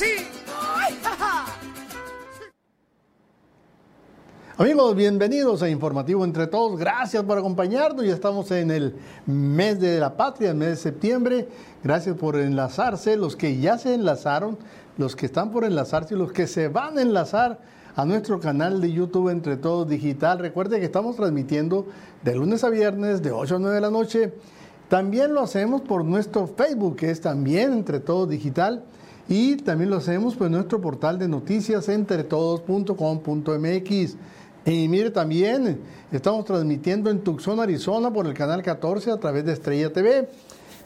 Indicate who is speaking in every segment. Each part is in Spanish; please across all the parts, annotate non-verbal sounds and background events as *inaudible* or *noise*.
Speaker 1: sí! ¡Ay,
Speaker 2: Amigos, bienvenidos a Informativo Entre Todos. Gracias por acompañarnos. Ya estamos en el mes de la patria, el mes de septiembre. Gracias por enlazarse, los que ya se enlazaron, los que están por enlazarse y los que se van a enlazar a nuestro canal de YouTube Entre Todos Digital. Recuerde que estamos transmitiendo de lunes a viernes de 8 a 9 de la noche. También lo hacemos por nuestro Facebook, que es también Entre Todos Digital. Y también lo hacemos por nuestro portal de noticias entretodos.com.mx. Y mire también, estamos transmitiendo en Tucson, Arizona, por el canal 14 a través de Estrella TV.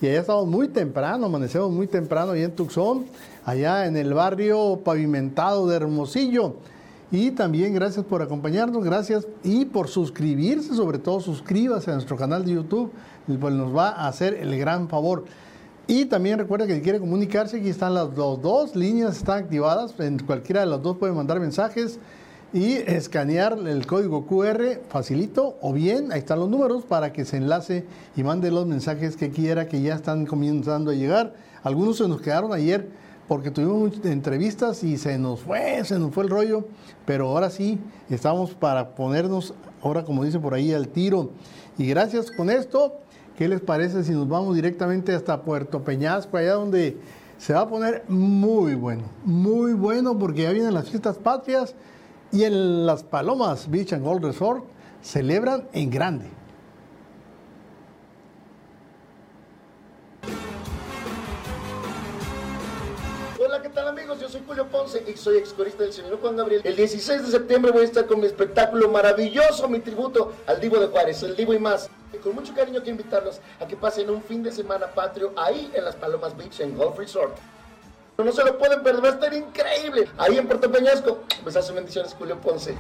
Speaker 2: Y allá estamos muy temprano, amanecemos muy temprano ahí en Tucson, allá en el barrio pavimentado de Hermosillo. Y también gracias por acompañarnos, gracias y por suscribirse, sobre todo suscríbase a nuestro canal de YouTube, pues nos va a hacer el gran favor. Y también recuerda que si quiere comunicarse, aquí están las dos, líneas, están activadas, en cualquiera de las dos puede mandar mensajes y escanear el código QR facilito o bien ahí están los números para que se enlace y mande los mensajes que quiera que ya están comenzando a llegar. Algunos se nos quedaron ayer porque tuvimos entrevistas y se nos fue, se nos fue el rollo, pero ahora sí estamos para ponernos, ahora como dice por ahí, al tiro. Y gracias con esto, ¿qué les parece si nos vamos directamente hasta Puerto Peñasco, allá donde se va a poner muy bueno, muy bueno porque ya vienen las fiestas patrias y en Las Palomas Beach and Gold Resort celebran en grande.
Speaker 3: Tal amigos? Yo soy Julio Ponce y soy excorista del señor Juan Gabriel. El 16 de septiembre voy a estar con mi espectáculo maravilloso, mi tributo al Divo de Juárez, el Divo y más. Y con mucho cariño quiero invitarlos a que pasen un fin de semana patrio ahí en Las Palomas Beach and Golf Resort. No se lo pueden perder, va a estar increíble. Ahí en Puerto Peñasco. Pues hace bendiciones, Julio Ponce.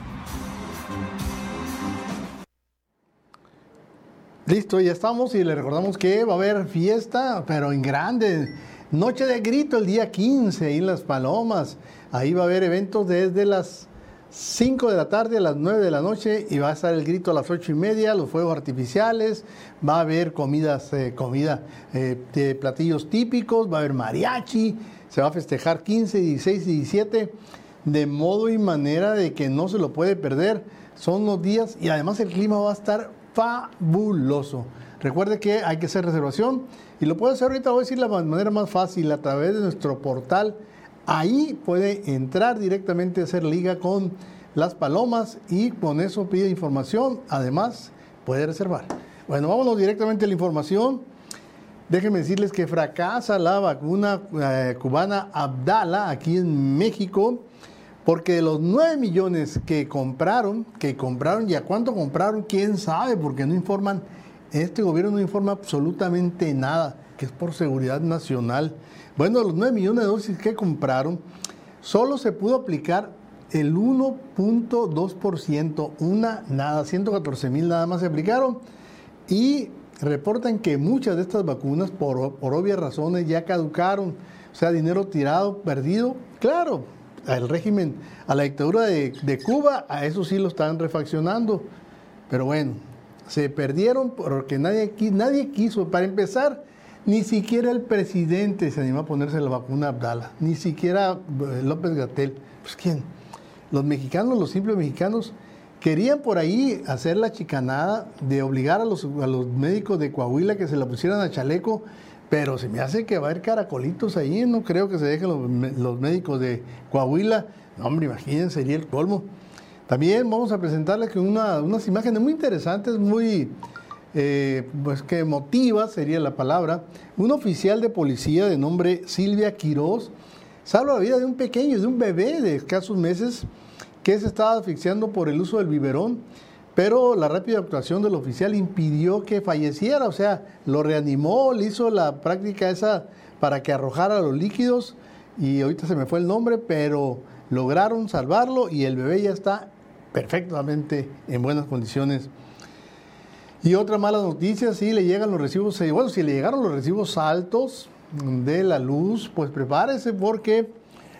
Speaker 2: Listo, ya estamos y le recordamos que va a haber fiesta, pero en grande. Noche de grito el día 15 ahí en Las Palomas. Ahí va a haber eventos desde las 5 de la tarde a las 9 de la noche y va a estar el grito a las 8 y media, los fuegos artificiales, va a haber comidas, eh, comida eh, de platillos típicos, va a haber mariachi, se va a festejar 15, 16 y 17 de modo y manera de que no se lo puede perder. Son los días y además el clima va a estar fabuloso. Recuerde que hay que hacer reservación y lo puede hacer ahorita, voy a decir la manera más fácil a través de nuestro portal. Ahí puede entrar directamente a hacer liga con las palomas y con eso pide información. Además, puede reservar. Bueno, vámonos directamente a la información. Déjenme decirles que fracasa la vacuna eh, cubana Abdala aquí en México, porque de los 9 millones que compraron, que compraron y a cuánto compraron, quién sabe, porque no informan, este gobierno no informa absolutamente nada, que es por seguridad nacional. Bueno, los 9 millones de dosis que compraron, solo se pudo aplicar el 1.2%, una nada, 114 mil nada más se aplicaron y reportan que muchas de estas vacunas, por, obvias razones, ya caducaron. O sea, dinero tirado, perdido. Claro, al régimen, a la dictadura de, Cuba, a eso sí lo están refaccionando. Pero bueno, se perdieron porque nadie, nadie quiso. Para empezar, ni siquiera el presidente se animó a ponerse la vacuna Abdala, ni siquiera eh, López Gatel. Pues quién? Los mexicanos, los simples mexicanos, Querían por ahí hacer la chicanada de obligar a los, médicos de Coahuila que se la pusieran a chaleco, pero se me hace que va a haber caracolitos ahí, no creo que se dejen los, médicos de Coahuila. No, hombre, imagínense, sería el colmo. También vamos a presentarles unas imágenes muy interesantes, muy, eh, pues que emotivas sería la palabra. Un oficial de policía de nombre Silvia Quiroz salva la vida de un pequeño, de un bebé de escasos meses que se estaba asfixiando por el uso del biberón, pero la rápida actuación del oficial impidió que falleciera, o sea, lo reanimó, le hizo la práctica esa para que arrojara los líquidos y ahorita se me fue el nombre, pero lograron salvarlo y el bebé ya está perfectamente en buenas condiciones. Y otra mala noticia, si le llegan los recibos, eh, bueno, si le llegaron los recibos altos de la luz, pues prepárese porque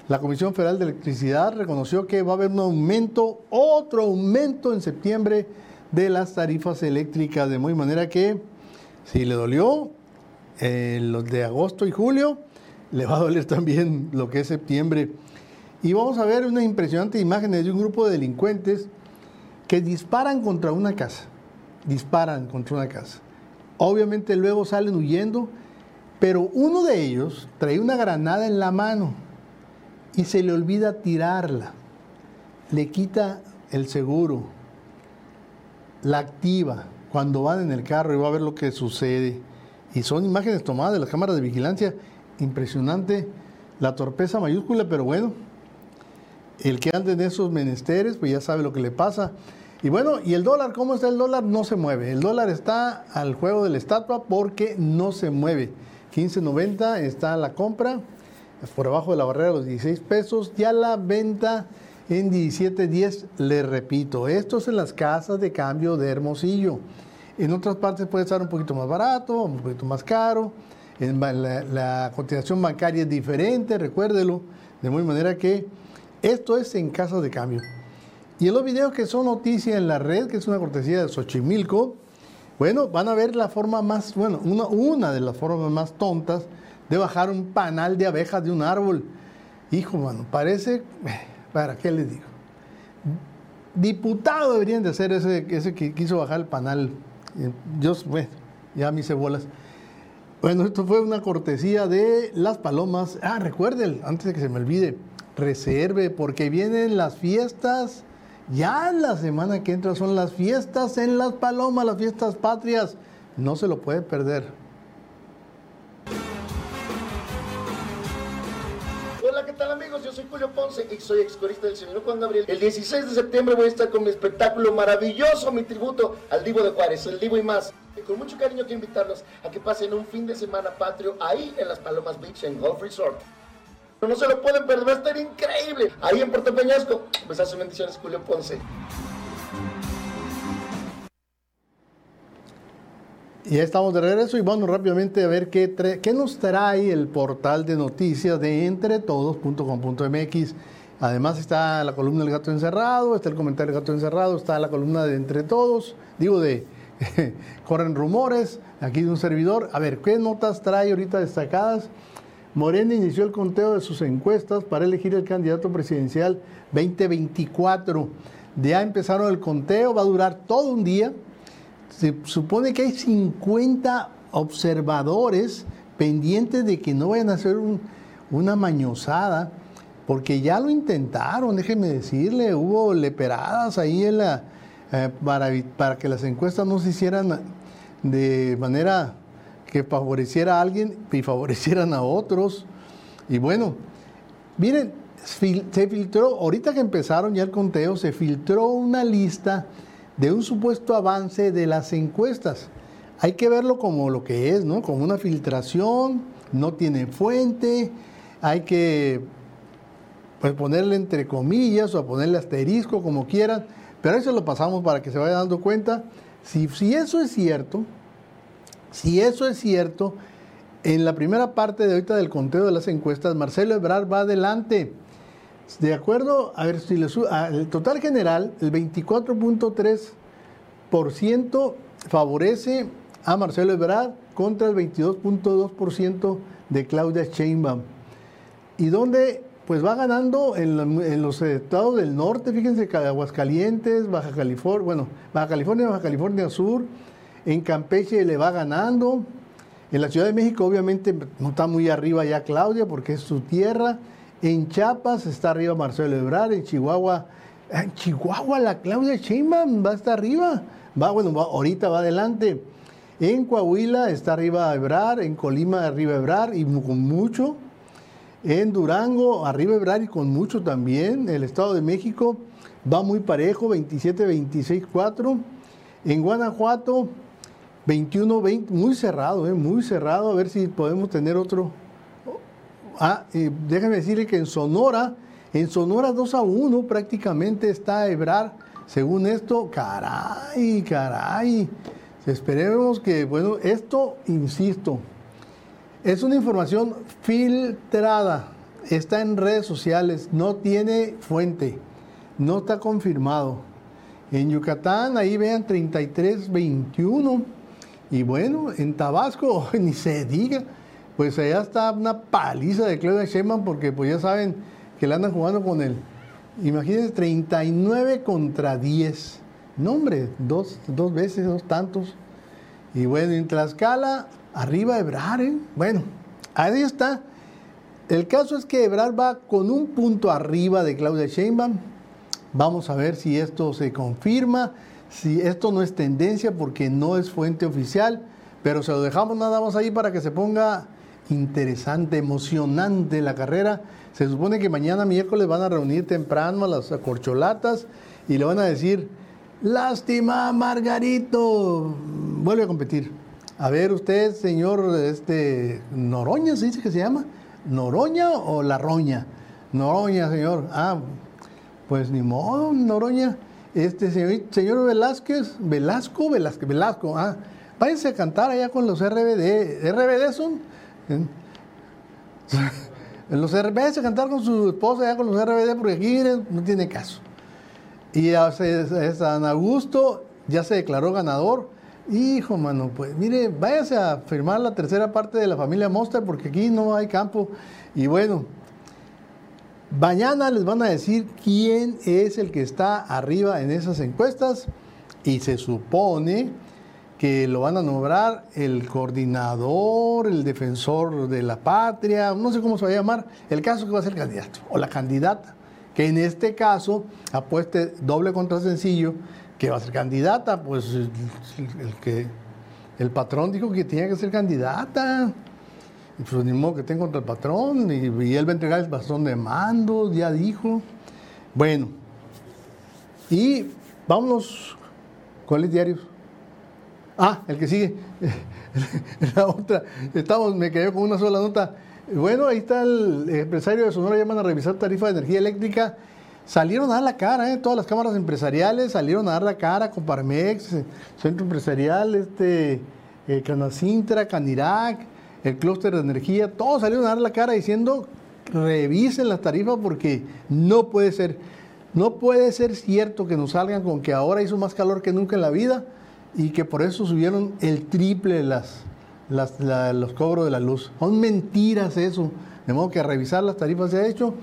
Speaker 2: la Comisión Federal de Electricidad reconoció que va a haber un aumento, otro aumento en septiembre de las tarifas eléctricas, de muy manera que si le dolió eh, los de agosto y julio, le va a doler *laughs* también lo que es septiembre. Y vamos a ver unas impresionantes imágenes de un grupo de delincuentes que disparan contra una casa. Disparan contra una casa. Obviamente luego salen huyendo, pero uno de ellos trae una granada en la mano y se le olvida tirarla. Le quita el seguro, la activa cuando van en el carro y va a ver lo que sucede. Y son imágenes tomadas de las cámaras de vigilancia. Impresionante la torpeza mayúscula, pero bueno, el que ande en esos menesteres, pues ya sabe lo que le pasa. Y bueno, ¿y el dólar? ¿Cómo está el dólar? No se mueve. El dólar está al juego de la estatua porque no se mueve. 15.90 está la compra, por abajo de la barrera de los 16 pesos. Ya la venta en 17.10, le repito, esto es en las casas de cambio de Hermosillo. En otras partes puede estar un poquito más barato, un poquito más caro. La, la cotización bancaria es diferente, recuérdelo. De muy manera que esto es en casas de cambio. Y en los videos que son noticia en la red, que es una cortesía de Xochimilco, bueno, van a ver la forma más, bueno, una, una de las formas más tontas de bajar un panal de abejas de un árbol. Hijo, mano, parece, ¿para qué les digo? Diputado deberían de ser ese, ese que quiso bajar el panal. Yo, bueno, ya me hice bolas. Bueno, esto fue una cortesía de las palomas. Ah, recuerden, antes de que se me olvide, reserve, porque vienen las fiestas. Ya la semana que entra son las fiestas en Las Palomas, las fiestas patrias. No se lo puede perder.
Speaker 3: Hola, ¿qué tal amigos? Yo soy Julio Ponce y soy excorista del señor Juan Gabriel. El 16 de septiembre voy a estar con mi espectáculo maravilloso, mi tributo al Divo de Juárez, el Divo y más. Y con mucho cariño quiero invitarlos a que pasen un fin de semana patrio ahí en Las Palomas Beach en Golf Resort. No se lo pueden perder, va a estar increíble. Ahí en Puerto Peñasco. Besazos bendiciones, Julio Ponce.
Speaker 2: Ya estamos de regreso y vamos rápidamente a ver qué, qué nos trae el portal de noticias de entretodos.com.mx. Además está la columna del gato encerrado, está el comentario del gato encerrado, está la columna de Entre Todos, digo de *laughs* Corren Rumores, aquí de un servidor. A ver, ¿qué notas trae ahorita destacadas? Morena inició el conteo de sus encuestas para elegir el candidato presidencial 2024. Ya empezaron el conteo, va a durar todo un día. Se supone que hay 50 observadores pendientes de que no vayan a hacer una mañosada, porque ya lo intentaron, déjenme decirle, hubo leperadas ahí eh, para que las encuestas no se hicieran de manera que favoreciera a alguien y favorecieran a otros. Y bueno, miren, se filtró, ahorita que empezaron ya el conteo, se filtró una lista de un supuesto avance de las encuestas. Hay que verlo como lo que es, ¿no? Como una filtración, no tiene fuente, hay que pues, ponerle entre comillas o ponerle asterisco, como quieran, pero eso lo pasamos para que se vaya dando cuenta. Si, si eso es cierto, si eso es cierto, en la primera parte de ahorita del conteo de las encuestas, Marcelo Ebrard va adelante. De acuerdo, a ver si le el total general, el 24.3% favorece a Marcelo Ebrard contra el 22.2% de Claudia Sheinbaum. Y donde pues va ganando en, en, los estados del norte, fíjense, Aguascalientes, Baja California, bueno, Baja California, Baja California Sur, en Campeche le va ganando. En la Ciudad de México obviamente no está muy arriba ya Claudia porque es su tierra. En Chiapas está arriba Marcelo Ebrard. En Chihuahua, en Chihuahua la Claudia Sheinbaum va estar arriba. Va, bueno, ahorita va adelante. En Coahuila está arriba Ebrard. En Colima arriba Ebrard y con mucho. En Durango arriba Ebrard y con mucho también. El Estado de México va muy parejo, 27, 26, 4. En Guanajuato 21-20, muy cerrado, eh, muy cerrado, a ver si podemos tener otro. Ah, déjenme decirle que en Sonora, en Sonora 2 a 1 prácticamente está Ebrar, según esto, caray, caray. Esperemos que, bueno, esto, insisto, es una información filtrada, está en redes sociales, no tiene fuente, no está confirmado. En Yucatán, ahí vean 33-21 y bueno, en Tabasco, *laughs* ni se diga, pues allá está una paliza de Claudia Sheinbaum porque pues ya saben que le andan jugando con él. Imagínense, 39 contra 10. No, hombre, dos, dos veces, dos tantos. Y bueno, en Tlaxcala, arriba Ebrar, ¿eh? Bueno, ahí está. El caso es que Ebrar va con un punto arriba de Claudia Sheinbaum. Vamos a ver si esto se confirma, si esto no es tendencia porque no es fuente oficial, pero se lo dejamos nada más ahí para que se ponga interesante, emocionante la carrera. Se supone que mañana miércoles van a reunir temprano a las corcholatas y le van a decir, lástima Margarito, vuelve a competir. A ver usted, señor este, Noroña, ¿se dice que se llama? ¿Noroña o La Roña? Noroña, señor. Ah, pues ni modo, Noroña. Este señor, señor Velázquez, Velasco, Velasco, Velasco, ah, váyanse a cantar allá con los RBD. ¿RBD son? *laughs* Los RBD a cantar con su esposa allá con los RBD porque aquí no tiene caso. Y a San Augusto ya se declaró ganador. Hijo, mano, pues mire, váyase a firmar la tercera parte de la familia Monster porque aquí no hay campo. Y bueno, mañana les van a decir quién es el que está arriba en esas encuestas y se supone que lo van a nombrar el coordinador, el defensor de la patria, no sé cómo se va a llamar, el caso que va a ser el candidato o la candidata, que en este caso apueste doble contra sencillo, que va a ser candidata, pues el, que el patrón dijo que tenía que ser candidata. Pues ni modo que tenga contra el patrón, y, y él va a entregar el bastón de mando, ya dijo. Bueno, y vámonos con los diarios. Ah, el que sigue. *laughs* la otra. Estamos, me quedé con una sola nota. Bueno, ahí está el empresario de Sonora, llaman a revisar tarifa de energía eléctrica. Salieron a dar la cara, ¿eh? todas las cámaras empresariales salieron a dar la cara, con Parmex, Centro Empresarial, este, eh, Canacintra, Canirac, el clúster de energía, todos salieron a dar la cara diciendo revisen las tarifas porque no puede ser, no puede ser cierto que nos salgan con que ahora hizo más calor que nunca en la vida y que por eso subieron el triple las, los cobros de la luz. Son mentiras eso. De modo que a revisar las tarifas se ha hecho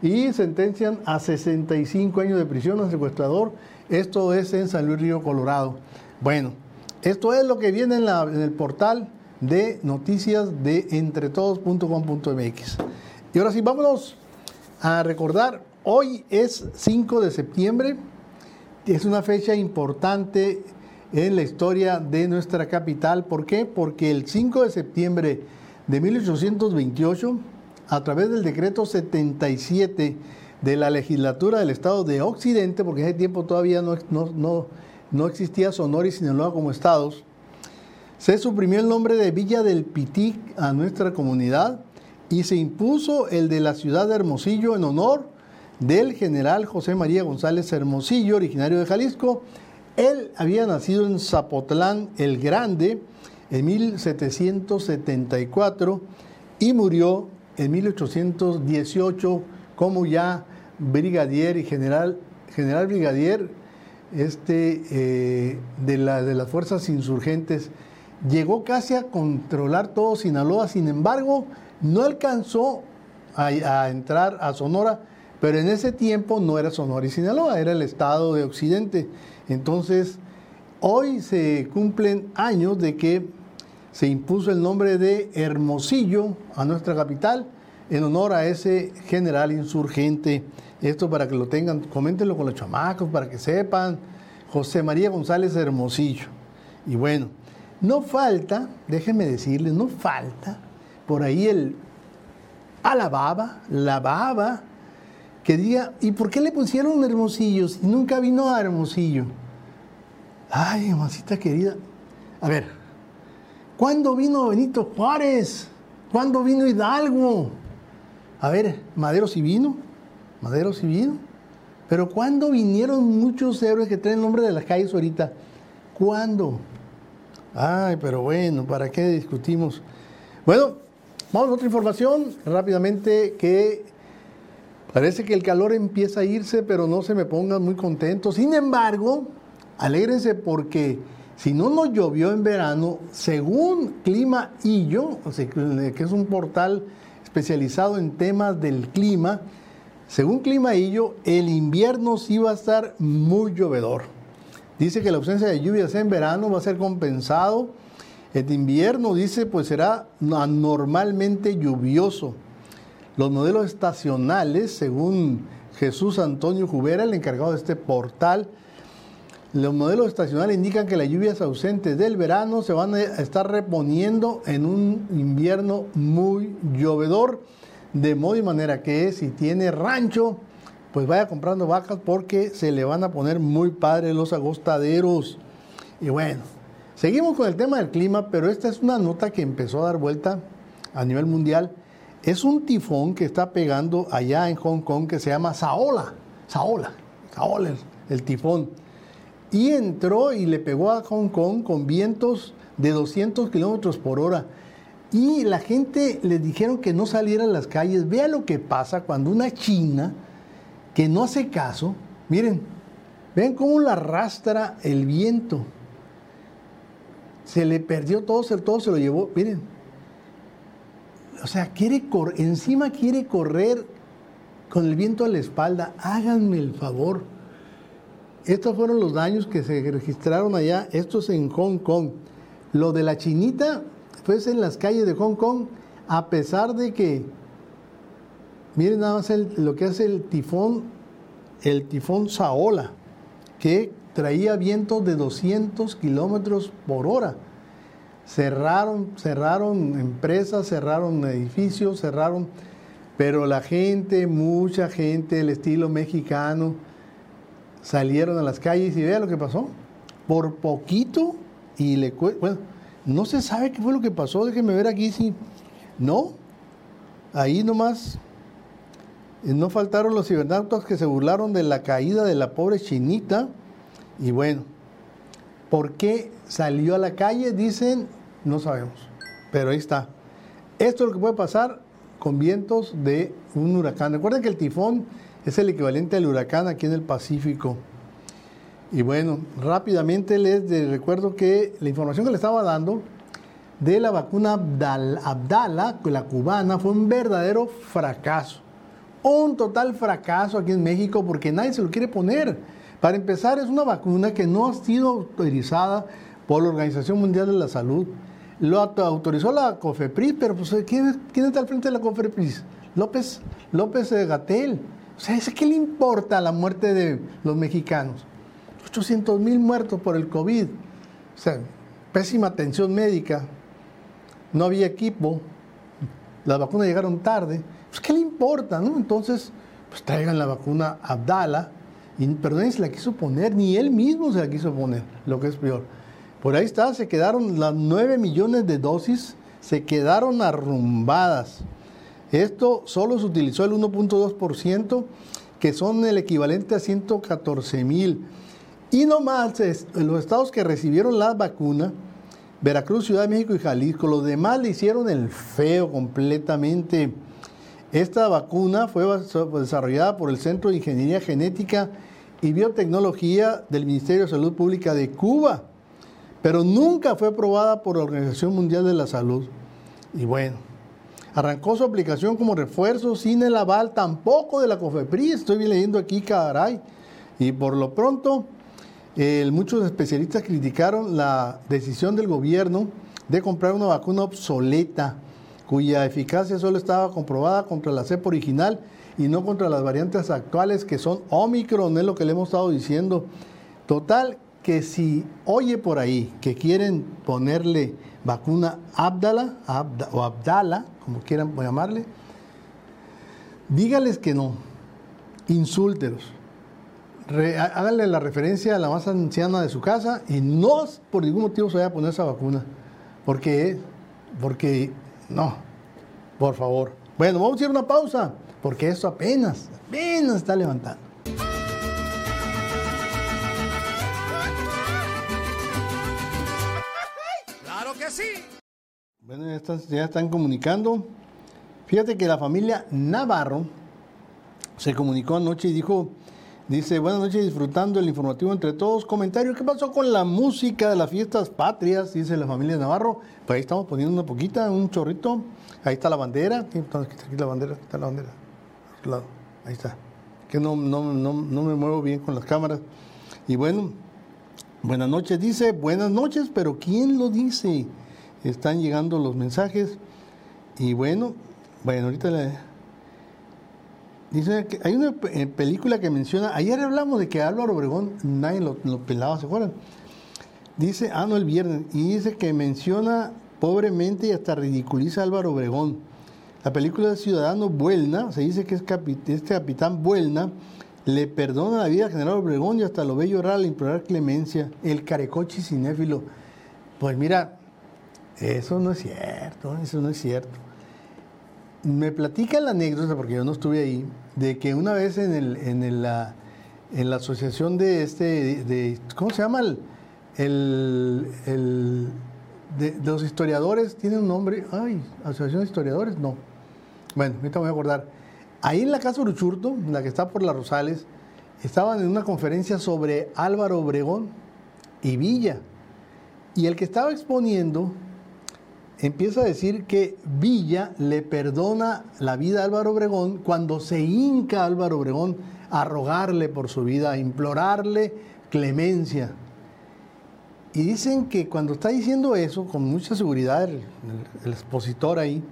Speaker 2: y sentencian a 65 años de prisión al secuestrador. Esto es en San Luis Río, Colorado. Bueno, esto es lo que viene en, en el portal de noticias de entretodos.com.mx. Y ahora sí, vámonos a recordar, hoy es 5 de septiembre, es una fecha importante en la historia de nuestra capital. ¿Por qué? Porque el 5 de septiembre de 1828, a través del decreto 77 de la legislatura del estado de Occidente, porque en ese tiempo todavía no, no, no, existía Sonora y Sinaloa como estados, se suprimió el nombre de Villa del Pitic a nuestra comunidad y se impuso el de la ciudad de Hermosillo en honor del general José María González Hermosillo, originario de Jalisco, él había nacido en Zapotlán el Grande en 1774 y murió en 1818 como ya brigadier y general, general brigadier este, eh, de, de las fuerzas insurgentes. Llegó casi a controlar todo Sinaloa, sin embargo, no alcanzó a, entrar a Sonora, pero en ese tiempo no era Sonora y Sinaloa, era el estado de Occidente. Entonces, hoy se cumplen años de que se impuso el nombre de Hermosillo a nuestra capital en honor a ese general insurgente. Esto para que lo tengan, coméntenlo con los chamacos, para que sepan. José María González Hermosillo. Y bueno, no falta, déjenme decirles, no falta por ahí el a la baba, la baba, que diga, ¿y por qué le pusieron Hermosillo si nunca vino a Hermosillo? Ay, mamacita querida. A ver, ¿cuándo vino Benito Juárez? ¿Cuándo vino Hidalgo? A ver, Madero sí vino, Madero sí vino. Pero ¿cuándo vinieron muchos héroes que traen nombre de las calles ahorita? ¿Cuándo? Ay, pero bueno, ¿para qué discutimos? Bueno, vamos a otra información rápidamente que Parece que el calor empieza a irse, pero no se me pongan muy contentos. Sin embargo, alégrense porque si no nos llovió en verano, según Clima Illo, que es un portal especializado en temas del clima, según Clima Illo, el invierno sí va a estar muy llovedor. Dice que la ausencia de lluvias en verano va a ser compensado. El invierno, dice, pues será anormalmente lluvioso. Los modelos estacionales, según Jesús Antonio Jubera, el encargado de este portal, los modelos estacionales indican que las lluvias ausentes del verano se van a estar reponiendo en un invierno muy llovedor, de modo y manera que si tiene rancho, pues vaya comprando vacas porque se le van a poner muy padres los agostaderos. Y bueno, seguimos con el tema del clima, pero esta es una nota que empezó a dar vuelta a nivel mundial. Es un tifón que está pegando allá en Hong Kong que se llama Saola. Saola, Saola, el tifón y entró y le pegó a Hong Kong con vientos de 200 kilómetros por hora. Y la gente le dijeron que no saliera a las calles. Vea lo que pasa cuando una China que no hace caso, miren, ven cómo la arrastra el viento. Se le perdió todo, todo se lo llevó, miren. O sea, quiere encima quiere correr con el viento a la espalda. Háganme el favor. Estos fueron los daños que se registraron allá, estos en Hong Kong. Lo de la chinita fue en las calles de Hong Kong, a pesar de que, miren nada más lo que hace el tifón, el tifón Saola, que traía vientos de 200 kilómetros por hora. Cerraron, cerraron empresas, cerraron edificios, cerraron, pero la gente, mucha gente del estilo mexicano, salieron a las calles y vea lo que pasó. Por poquito y le bueno, no se sabe qué fue lo que pasó, déjenme ver aquí si no. Ahí nomás no faltaron los cibernautas que se burlaron de la caída de la pobre chinita y bueno, ¿por qué salió a la calle? Dicen, no sabemos, pero ahí está. Esto es lo que puede pasar con vientos de un huracán. Recuerden que el tifón es el equivalente al huracán aquí en el Pacífico. Y bueno, rápidamente les recuerdo que la información que le estaba dando de la vacuna Abdala, la cubana, fue un verdadero fracaso. Un total fracaso aquí en México porque nadie se lo quiere poner. Para empezar, es una vacuna que no ha sido autorizada por la Organización Mundial de la Salud. Lo autorizó la COFEPRIS, pero pues, ¿quién, ¿quién está al frente de la COFEPRIS? López, López Gatel. O sea, ¿qué le importa la muerte de los mexicanos? 800 mil muertos por el COVID. Pésima atención médica. No había equipo. Las vacunas llegaron tarde. Pues, ¿qué le importa? No? Entonces, pues traigan la vacuna Abdala. Y, pero nadie se la quiso poner, ni él mismo se la quiso poner, lo que es peor. Por ahí está, se quedaron las 9 millones de dosis, se quedaron arrumbadas. Esto solo se utilizó el 1.2%, que son el equivalente a 114 mil. Y nomás los estados que recibieron la vacuna, Veracruz, Ciudad de México y Jalisco, los demás le hicieron el feo completamente. Esta vacuna fue desarrollada por el Centro de Ingeniería Genética y Biotecnología del Ministerio de Salud Pública de Cuba, pero nunca fue aprobada por la Organización Mundial de la Salud. Y bueno, Arrancó su aplicación como refuerzo sin el aval tampoco de la COFEPRIS. Estoy leyendo aquí, caray. Y por lo pronto, muchos especialistas criticaron la decisión del gobierno de comprar una vacuna obsoleta, cuya eficacia solo estaba comprobada contra la cepa original y no contra las variantes actuales que son Omicron, es lo que le hemos estado diciendo. Total, que si oye por ahí que quieren ponerle vacuna Abdala o Abdala, como quieran llamarle, dígales que no, insúltelos. háganle la referencia a la más anciana de su casa y no por ningún motivo se vaya a poner esa vacuna. Porque, porque, no, por favor. Bueno, vamos a hacer una pausa, porque esto apenas, apenas está levantando. Bueno, ya están, comunicando. Fíjate que la familia Navarro se comunicó anoche y dijo, Dice, buenas noches, disfrutando el informativo entre todos. Comentario, ¿qué pasó con la música de las fiestas patrias? Dice la familia Navarro. Pues ahí estamos poniendo una poquita, un chorrito. Ahí está la bandera. Entonces, aquí está la bandera, está la bandera. Ahí está. Que no, no, no, no me muevo bien con las cámaras. Y bueno, buenas noches, dice, buenas noches, pero ¿quién lo dice? Están llegando los mensajes. Y bueno, bueno, ahorita le... Dice que hay una eh, película que menciona, ayer hablamos de que Álvaro Obregón, nadie lo, pelaba, ¿se acuerdan? Dice, ah, no, el viernes, y dice que menciona pobremente y hasta ridiculiza a Álvaro Obregón. La película de Ciudadano Buelna, se dice que es este capitán Buelna, le perdona la vida al general Obregón y hasta lo ve llorar al implorar clemencia. El carecochi cinéfilo. Pues mira, eso no es cierto, eso no es cierto. Me platica la anécdota, porque yo no estuve ahí, de que una vez en, el, en, la, en la asociación de este, de, ¿cómo se llama? El, el, de, los historiadores, tiene un nombre, ay, Asociación de Historiadores, no. Bueno, ahorita me voy a acordar. Ahí en la Casa Uruchurto, la que está por las Rosales, estaban en una conferencia sobre Álvaro Obregón y Villa. Y el que estaba exponiendo empieza a decir que Villa le perdona la vida a Álvaro Obregón cuando se hinca Álvaro Obregón a rogarle por su vida, a implorarle clemencia. Y dicen que cuando está diciendo eso, con mucha seguridad, el, expositor ahí,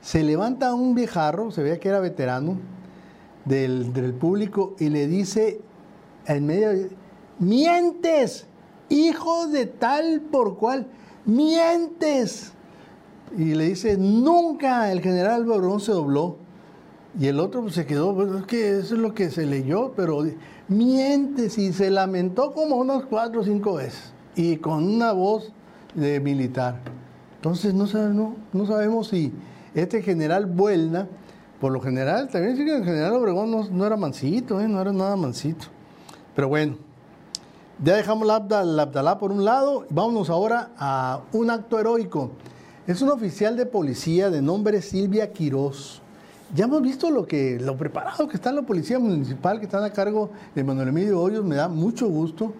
Speaker 2: se levanta un viejarro, se ve que era veterano del, del público, y le dice en medio, mientes, hijo de tal por cual, mientes y le dice, nunca el general Barón se dobló. Y el otro pues, se quedó, pues, es que eso es lo que se leyó, pero miente, y se lamentó como unas cuatro o cinco veces, y con una voz de militar. Entonces no, no, no sabemos si este general Buelna, por lo general, también dice que el general Obregón no, era mansito, ¿eh? no era nada mansito. Pero bueno, ya dejamos la Abdalá por un lado, vámonos ahora a un acto heroico. Es un oficial de policía de nombre Silvia Quirós. Ya hemos visto lo que lo preparado que está la policía municipal que están a cargo de Manuel Emilio Hoyos, me da mucho gusto.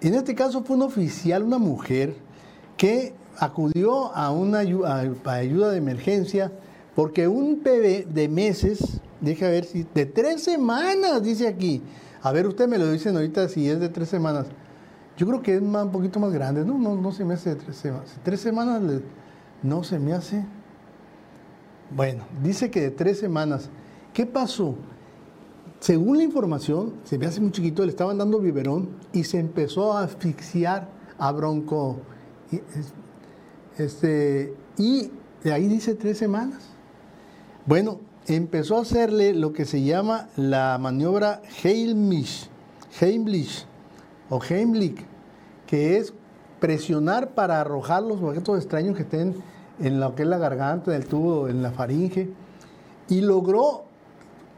Speaker 2: En este caso fue un oficial, una mujer, que acudió a una ayuda, de emergencia porque un bebé de meses, deja ver si, de tres semanas, dice aquí. A ver, usted me lo dicen ahorita si es de tres semanas. Yo creo que es un poquito más grande, ¿no? No, no se me hace de tres semanas. Tres semanas le, no se me hace. Bueno, dice que de tres semanas. ¿Qué pasó? Según la información, se me hace muy chiquito, le estaban dando biberón y se empezó a asfixiar a Bronco. Este, y de ahí dice tres semanas. Bueno, empezó a hacerle lo que se llama la maniobra Heimlich, Heimlich o Heimlich, que es presionar para arrojar los objetos extraños que estén en lo que es la garganta, en el tubo, en la faringe, y logró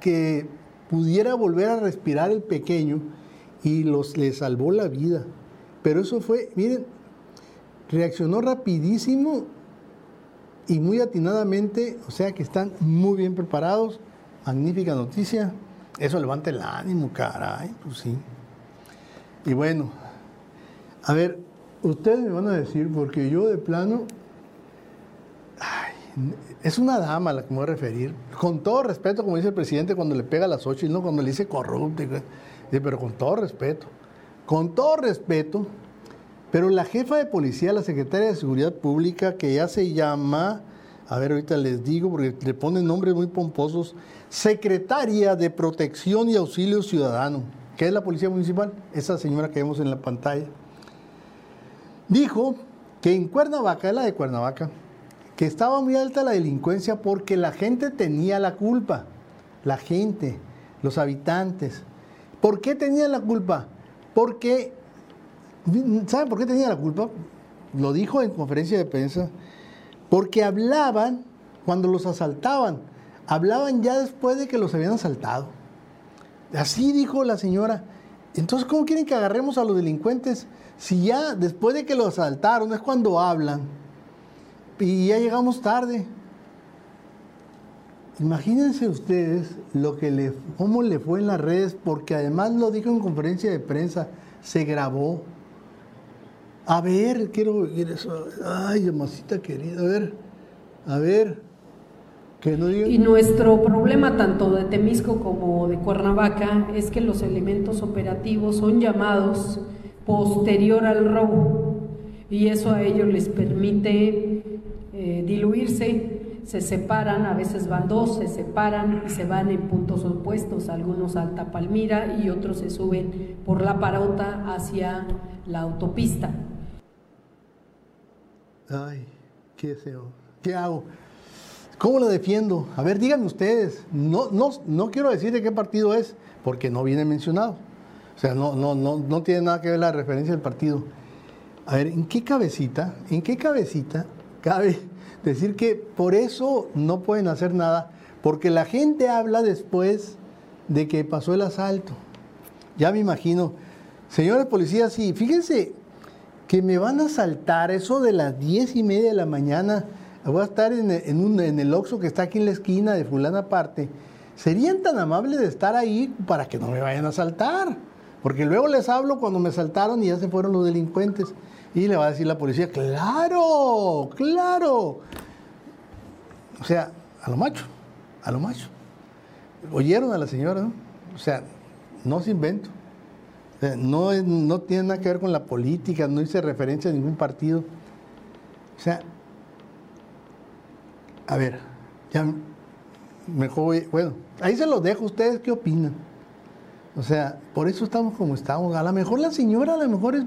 Speaker 2: que pudiera volver a respirar el pequeño y los, le salvó la vida. Pero eso fue, miren, reaccionó rapidísimo y muy atinadamente, o sea que están muy bien preparados. Magnífica noticia. Eso levanta el ánimo, caray, pues sí. Y bueno, a ver, Ustedes me van a decir, porque yo de plano, es una dama a la que me voy a referir, con todo respeto, como dice el presidente cuando le pega a las ocho, y no cuando le dice corrupto, pero con todo respeto, con todo respeto, pero la jefa de policía, la secretaria de Seguridad Pública, que ya se llama, a ver, ahorita les digo, porque le ponen nombres muy pomposos, secretaria de Protección y Auxilio Ciudadano, que es la Policía Municipal, esa señora que vemos en la pantalla dijo que en Cuernavaca, la de Cuernavaca, que estaba muy alta la delincuencia porque la gente tenía la culpa. La gente, los habitantes. ¿Por qué tenían la culpa? Porque, ¿saben por qué tenía la culpa? Lo dijo en conferencia de prensa. Porque hablaban cuando los asaltaban. Hablaban ya después de que los habían asaltado. Así dijo la señora. Entonces, ¿cómo quieren que agarremos a los delincuentes? Si ya después de que lo asaltaron es cuando hablan y ya llegamos tarde. imagínense ustedes lo que le, cómo le fue en las redes, porque además lo dijo en conferencia de prensa, se grabó. A ver, quiero oír eso. Ay, mamacita querida, a ver, a ver.
Speaker 1: Que no Y nuestro problema tanto de Temisco como de Cuernavaca es que los elementos operativos son llamados posterior al robo y eso a ellos les permite eh, diluirse se separan, a veces van dos, se separan y se van en puntos opuestos, algunos Alta Palmira y otros se suben por la parota hacia la autopista.
Speaker 2: Ay, qué feo. ¿Qué hago? ¿Cómo lo defiendo? A ver, díganme ustedes. No, no, no quiero decir de qué partido es, porque no viene mencionado. O sea, no, no, no, no tiene nada que ver la referencia del partido. A ver, ¿en qué cabecita, en qué cabecita cabe *laughs* decir que por eso no pueden hacer nada, porque la gente habla después de que pasó el asalto. Ya me imagino, señores policías, sí, fíjense que me van a asaltar eso de las diez y media de la mañana, voy a estar en, en el Oxxo que está aquí en la esquina de fulana parte, serían tan amables de estar ahí para que no me vayan a asaltar, porque luego les hablo cuando me asaltaron y ya se fueron los delincuentes. Y le va a decir la policía, claro, claro. O sea, a lo macho, a lo macho. Oyeron a la señora, ¿no? O sea, no se invento. no, no tiene nada que ver con la política, no hice referencia a ningún partido. O sea, a ver, ya mejor, bueno, ahí se los dejo, ¿ustedes qué opinan? O sea, por eso estamos como estamos. A lo mejor la señora, a lo mejor es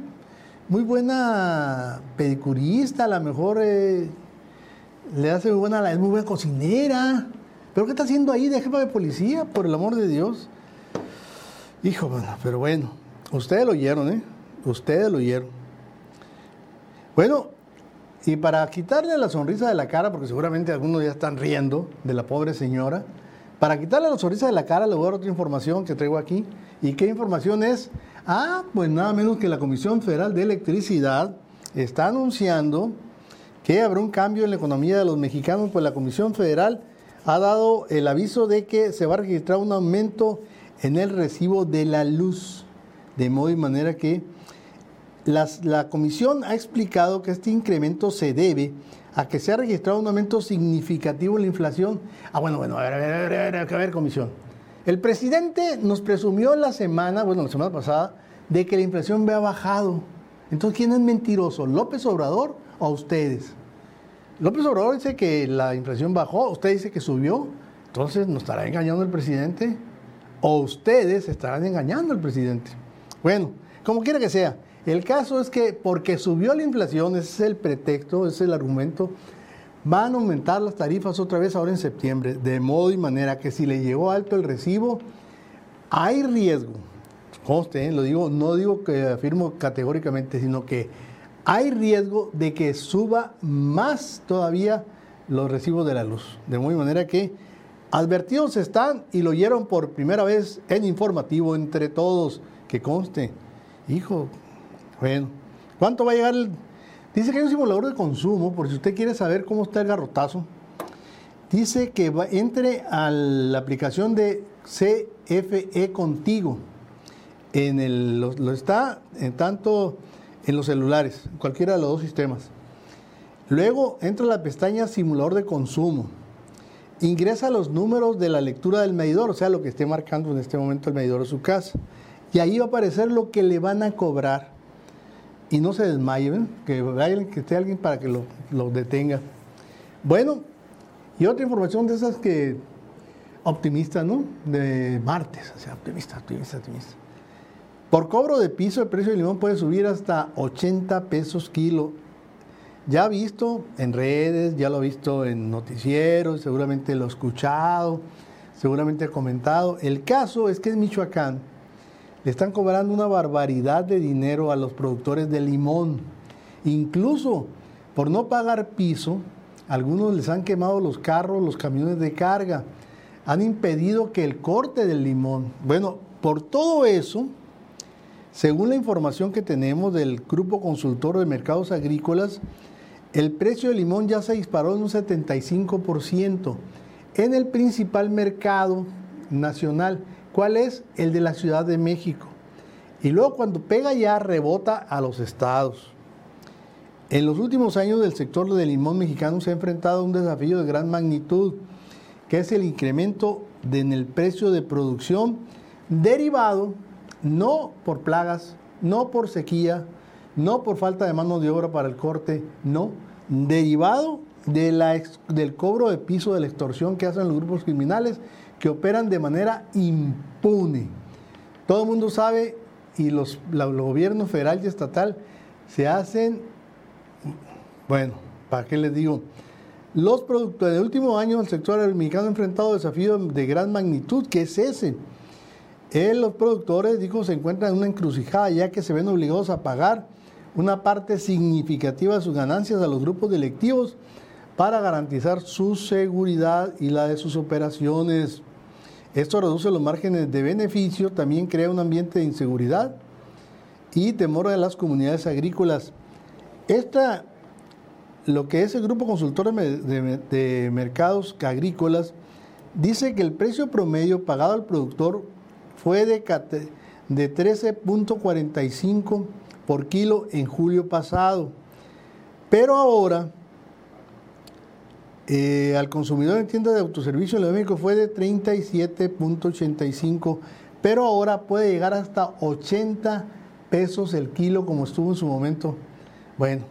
Speaker 2: muy buena pedicurista, a lo mejor eh, le hace muy buena, es muy buena cocinera. ¿Pero qué está haciendo ahí de jefa de policía, por el amor de Dios? Hijo, pero bueno, ustedes lo oyeron, ¿eh? Ustedes lo oyeron. Bueno, y para quitarle la sonrisa de la cara, porque seguramente algunos ya están riendo de la pobre señora, para quitarle la sonrisa de la cara le voy a dar otra información que traigo aquí. ¿Y qué información es? Ah, pues nada menos que la Comisión Federal de Electricidad está anunciando que habrá un cambio en la economía de los mexicanos, pues la Comisión Federal ha dado el aviso de que se va a registrar un aumento en el recibo de la luz, de modo y manera que la Comisión ha explicado que este incremento se debe a que se ha registrado un aumento significativo en la inflación. Ah, bueno, bueno, a ver, a ver, a ver, a ver, Comisión. El presidente nos presumió la semana, bueno, la semana pasada, de que la inflación había bajado. Entonces, ¿quién es mentiroso? ¿López Obrador o ustedes? López Obrador dice que la inflación bajó, usted dice que subió. Entonces, ¿nos estará engañando el presidente? ¿O ustedes estarán engañando al presidente? Bueno, como quiera que sea, el caso es que porque subió la inflación, ese es el pretexto, ese es el argumento, van a aumentar las tarifas otra vez ahora en septiembre, de modo y manera que si le llegó alto el recibo, hay riesgo, conste, ¿eh? lo digo, no digo que afirmo categóricamente, sino que hay riesgo de que suba más todavía los recibos de la luz. De modo y manera que advertidos están y lo oyeron por primera vez en informativo entre todos, que conste. Hijo, bueno, ¿cuánto va a llegar el Dice que hay un simulador de consumo, por si usted quiere saber cómo está el garrotazo. Dice que entre a la aplicación de CFE Contigo. En el, lo, está en tanto en los celulares, cualquiera de los dos sistemas. Luego entra a la pestaña simulador de consumo. Ingresa los números de la lectura del medidor, o sea, lo que esté marcando en este momento el medidor de su casa. Y ahí va a aparecer lo que le van a cobrar y no se desmayen, que, que esté alguien para que lo, detenga. Bueno, y otra información de esas que optimista, ¿no? De martes, o sea, optimista, optimista, optimista. Por cobro de piso, el precio del limón puede subir hasta 80 pesos kilo. Ya visto en redes, ya lo ha visto en noticieros, seguramente lo ha escuchado, seguramente ha comentado. El caso es que en Michoacán le están cobrando una barbaridad de dinero a los productores de limón. Incluso por no pagar piso, algunos les han quemado los carros, los camiones de carga. Han impedido que el corte del limón. Bueno, por todo eso, según la información que tenemos del Grupo Consultor de Mercados Agrícolas, el precio del limón ya se disparó en un 75%. en el principal mercado nacional. ¿Cuál es? El de la Ciudad de México. Y luego cuando pega ya rebota a los estados. En los últimos años el sector del limón mexicano se ha enfrentado a un desafío de gran magnitud, que es el incremento en el precio de producción derivado no por plagas, no por sequía, no por falta de mano de obra para el corte, no, derivado de la, del cobro de piso de la extorsión que hacen los grupos criminales que operan de manera impune. Todo el mundo sabe y los, los gobiernos federal y estatal se hacen, bueno, ¿para qué les digo? Los productores, del último año el sector mexicano ha enfrentado desafíos de gran magnitud, que es ese. Eh, los productores, dijo, se encuentran en una encrucijada ya que se ven obligados a pagar una parte significativa de sus ganancias a los grupos delictivos para garantizar su seguridad y la de sus operaciones. Esto reduce los márgenes de beneficio, también crea un ambiente de inseguridad y temor de las comunidades agrícolas. Esta, lo que es el Grupo Consultor de, Mercados Agrícolas, dice que el precio promedio pagado al productor fue de, de 13.45 por kilo en julio pasado. Pero ahora, eh, al consumidor en tiendas de autoservicio en fue de 37.85, pero ahora puede llegar hasta 80 pesos el kilo como estuvo en su momento. Bueno,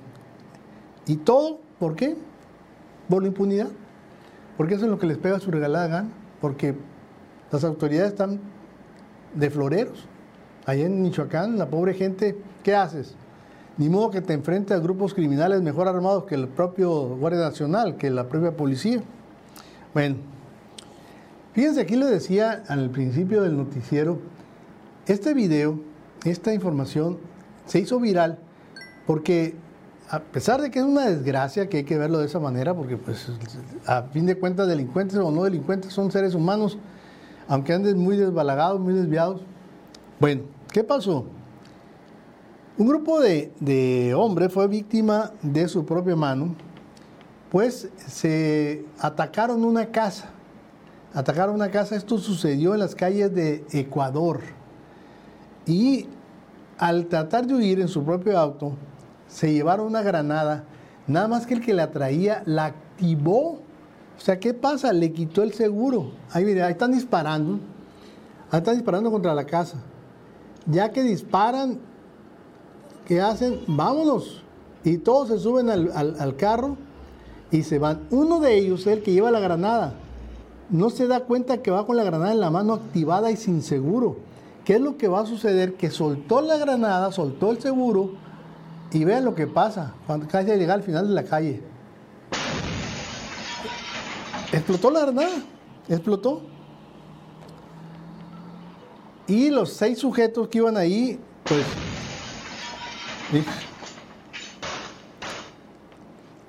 Speaker 2: ¿y todo por qué? Por la impunidad. Porque eso es lo que les pega su regalada gana. Porque las autoridades están de floreros. Allá en Michoacán, la pobre gente ¿Qué haces? Ni modo que te enfrentes a grupos criminales mejor armados que el propio Guardia Nacional, que la propia policía. Bueno, fíjense, aquí le decía al principio del noticiero, este video, esta información se hizo viral porque a pesar de que es una desgracia, que hay que verlo de esa manera, porque pues a fin de cuentas delincuentes o no delincuentes son seres humanos, aunque anden muy desbalagados, muy desviados. Bueno, ¿qué pasó? Un grupo de, hombres fue víctima de su propia mano, pues se atacaron una casa. Atacaron una casa, esto sucedió en las calles de Ecuador. Y al tratar de huir en su propio auto, se llevaron una granada, nada más que el que la traía la activó. O sea, ¿qué pasa? Le quitó el seguro. Ahí, ahí están disparando. Ahí están disparando contra la casa. Ya que disparan, ¿qué hacen? Vámonos. Y todos se suben al, carro y se van. Uno de ellos el que lleva la granada. No se da cuenta que va con la granada en la mano activada y sin seguro. ¿Qué es lo que va a suceder? Que soltó la granada, soltó el seguro y vean lo que pasa cuando casi llega al final de la calle. Explotó la granada, explotó. Y los seis sujetos que iban ahí, pues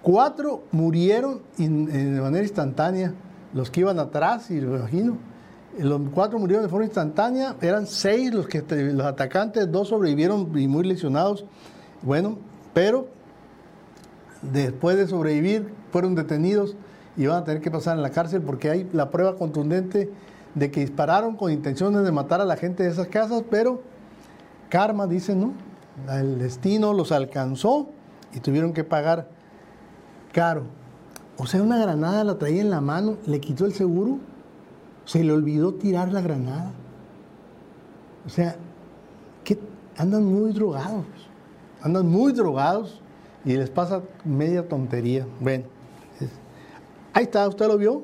Speaker 2: Cuatro murieron de manera instantánea, los que iban atrás, y lo imagino. Los cuatro murieron de forma instantánea, eran seis los, que, los atacantes, dos sobrevivieron y muy lesionados. Bueno, pero después de sobrevivir fueron detenidos y van a tener que pasar en la cárcel porque hay la prueba contundente de que dispararon con intenciones de matar a la gente de esas casas, pero karma, dicen, ¿no? El destino los alcanzó y tuvieron que pagar caro. O sea, una granada la traía en la mano, le quitó el seguro, se le olvidó tirar la granada. O sea, que andan muy drogados, andan muy drogados y les pasa media tontería. Bueno, ahí está, usted lo vio,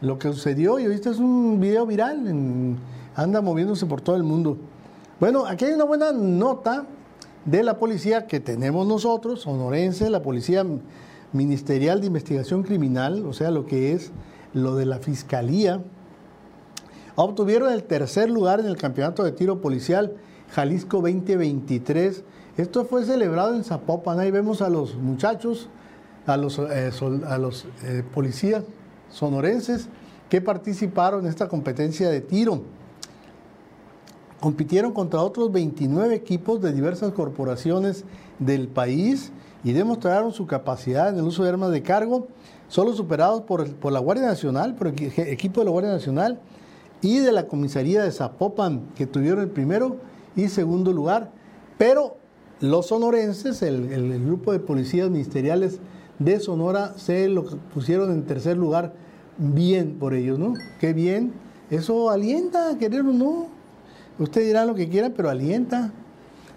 Speaker 2: lo que sucedió y este es un video viral, anda moviéndose por todo el mundo. Bueno, aquí hay una buena nota de la policía que tenemos nosotros, sonorense, la Policía Ministerial de Investigación Criminal, o sea, lo que es lo de la Fiscalía, obtuvieron el tercer lugar en el Campeonato de Tiro Policial Jalisco 2023. Esto fue celebrado en Zapopan. Ahí vemos a los muchachos, a los, eh, eh, policías sonorenses que participaron en esta competencia de tiro. Compitieron contra otros 29 equipos de diversas corporaciones del país y demostraron su capacidad en el uso de armas de cargo solo superados por, por la Guardia Nacional, por el equipo de la Guardia Nacional y de la comisaría de Zapopan, que tuvieron el primero y segundo lugar. Pero los sonorenses, el, el grupo de policías ministeriales de Sonora, se lo pusieron en tercer lugar. Bien por ellos, ¿no? Qué bien. Eso alienta, querer o no. Usted dirá lo que quiera, pero alienta.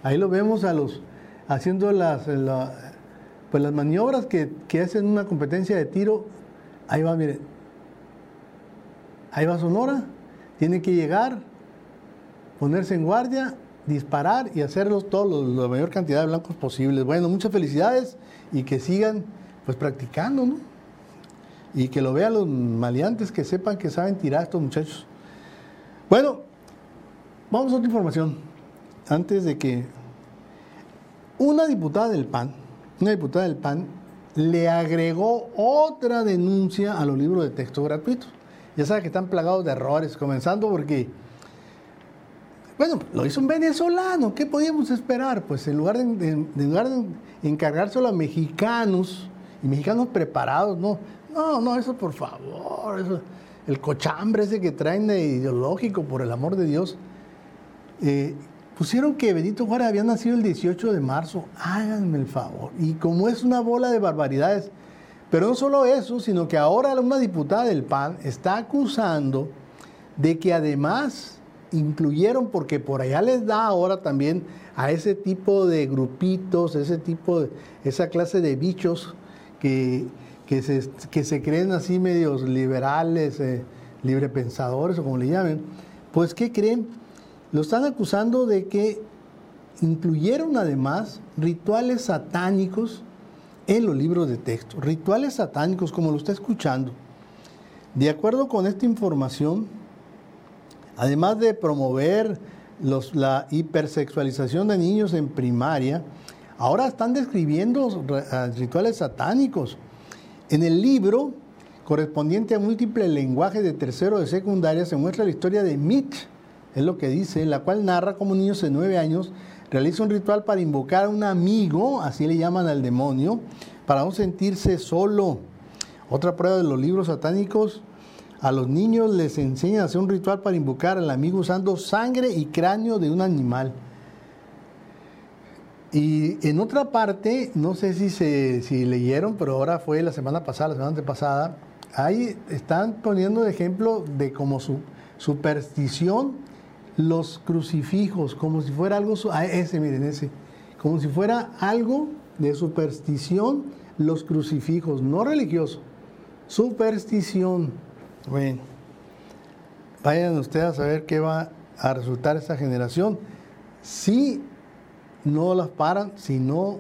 Speaker 2: Ahí lo vemos a los haciendo las, pues las maniobras que, que hacen una competencia de tiro. Ahí va, mire. Ahí va Sonora. Tiene que llegar, ponerse en guardia, disparar y hacerlos todos la mayor cantidad de blancos posibles. Bueno, muchas felicidades y que sigan pues practicando, ¿no? Y que lo vean los maleantes, que sepan que saben tirar estos muchachos. Bueno, vamos a otra información. Antes de que una diputada del PAN, una diputada del PAN, le agregó otra denuncia a los libros de texto gratuitos. Ya saben que están plagados de errores, comenzando porque, bueno, lo hizo un venezolano, ¿qué podíamos esperar? Pues en lugar de, en lugar de encargárselo a mexicanos, y mexicanos preparados, no, no, no, eso por favor, eso, el cochambre ese que traen de ideológico, por el amor de Dios. Eh, pusieron que Benito Juárez había nacido el 18 de marzo, háganme el favor. Y como es una bola de barbaridades, pero no solo eso, sino que ahora una diputada del PAN está acusando de que además incluyeron, porque por allá les da ahora también a ese tipo de grupitos, ese tipo de, esa clase de bichos que, que, se, que se creen así medios liberales, eh, librepensadores o como le llamen, pues ¿qué creen? Lo están acusando de que incluyeron además rituales satánicos en los libros de texto. Rituales satánicos, como lo está escuchando. De acuerdo con esta información, además de promover la hipersexualización de niños en primaria, ahora están describiendo rituales satánicos. En el libro correspondiente a múltiples lenguajes de tercero de secundaria se muestra la historia de Mitch, es lo que dice, la cual narra cómo un niño de nueve años realiza un ritual para invocar a un amigo, así le llaman al demonio, para no sentirse solo. Otra prueba de los libros satánicos, a los niños les enseñan a hacer un ritual para invocar al amigo usando sangre y cráneo de un animal. Y en otra parte, no sé si, se, si leyeron, pero ahora fue la semana pasada, la semana pasada, ahí están poniendo de ejemplo de como su superstición los crucifijos, como si fuera algo, ese, miren, ese, como si fuera algo de superstición, los crucifijos, no religioso, superstición. Bueno, vayan ustedes a saber qué va a resultar esta generación. Si no las paran, si no,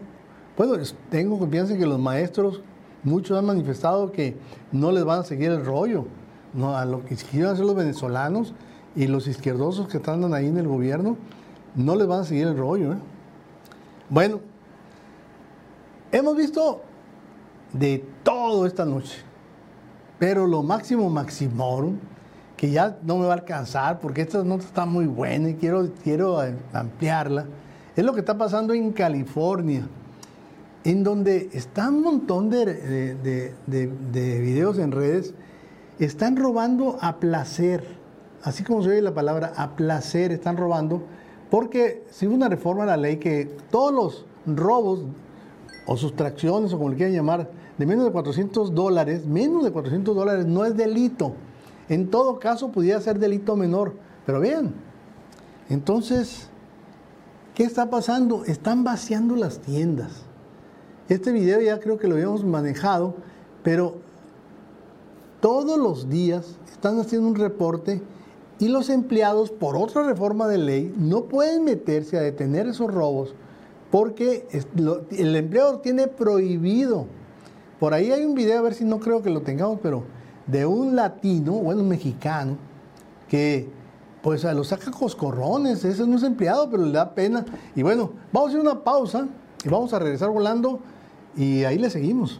Speaker 2: bueno, tengo confianza en que los maestros, muchos han manifestado que no les van a seguir el rollo, no, a lo que quieran hacer los venezolanos, y los izquierdosos que están ahí en el gobierno no les van a seguir el rollo. ¿eh? Bueno, hemos visto de todo esta noche, pero lo máximo maximorum, que ya no me va a alcanzar porque esta nota está muy buena y quiero, quiero ampliarla, es lo que está pasando en California, en donde está un montón de, de, de videos en redes, están robando a placer así como se oye la palabra, a placer están robando, porque si hubo una reforma a la ley que todos los robos o sustracciones o como le quieran llamar, de menos de 400 dólares, menos de 400 dólares no es delito. En todo caso pudiera ser delito menor. Pero vean, entonces, ¿qué está pasando? Están vaciando las tiendas. Este video ya creo que lo habíamos manejado, pero todos los días están haciendo un reporte y los empleados, por otra reforma de ley, no pueden meterse a detener esos robos porque el empleador tiene prohibido. Por ahí hay un video, a ver si no creo que lo tengamos, pero de un latino, bueno, un mexicano, que pues lo saca coscorrones, ese no es empleado, pero le da pena. Y bueno, vamos a hacer una pausa y vamos a regresar volando y ahí le seguimos.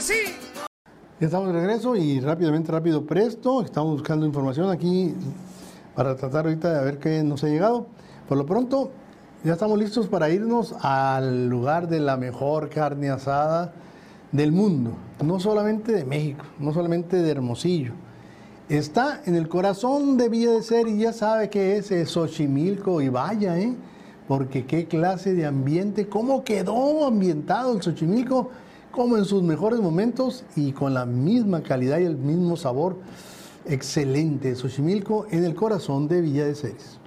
Speaker 2: Ya estamos de regreso y rápidamente, rápido, presto. Estamos buscando información aquí para tratar ahorita de ver qué nos ha llegado. Por lo pronto, ya estamos listos para irnos al lugar de la mejor carne asada del mundo. No solamente de México, no solamente de Hermosillo. Está en el corazón de Villa de Ser y ya sabe que es Xochimilco y vaya, ¿eh? Porque qué clase de ambiente, cómo quedó ambientado el Xochimilco como en sus mejores momentos y con la misma calidad y el mismo sabor excelente. Xochimilco en el corazón de Villa de Ceres.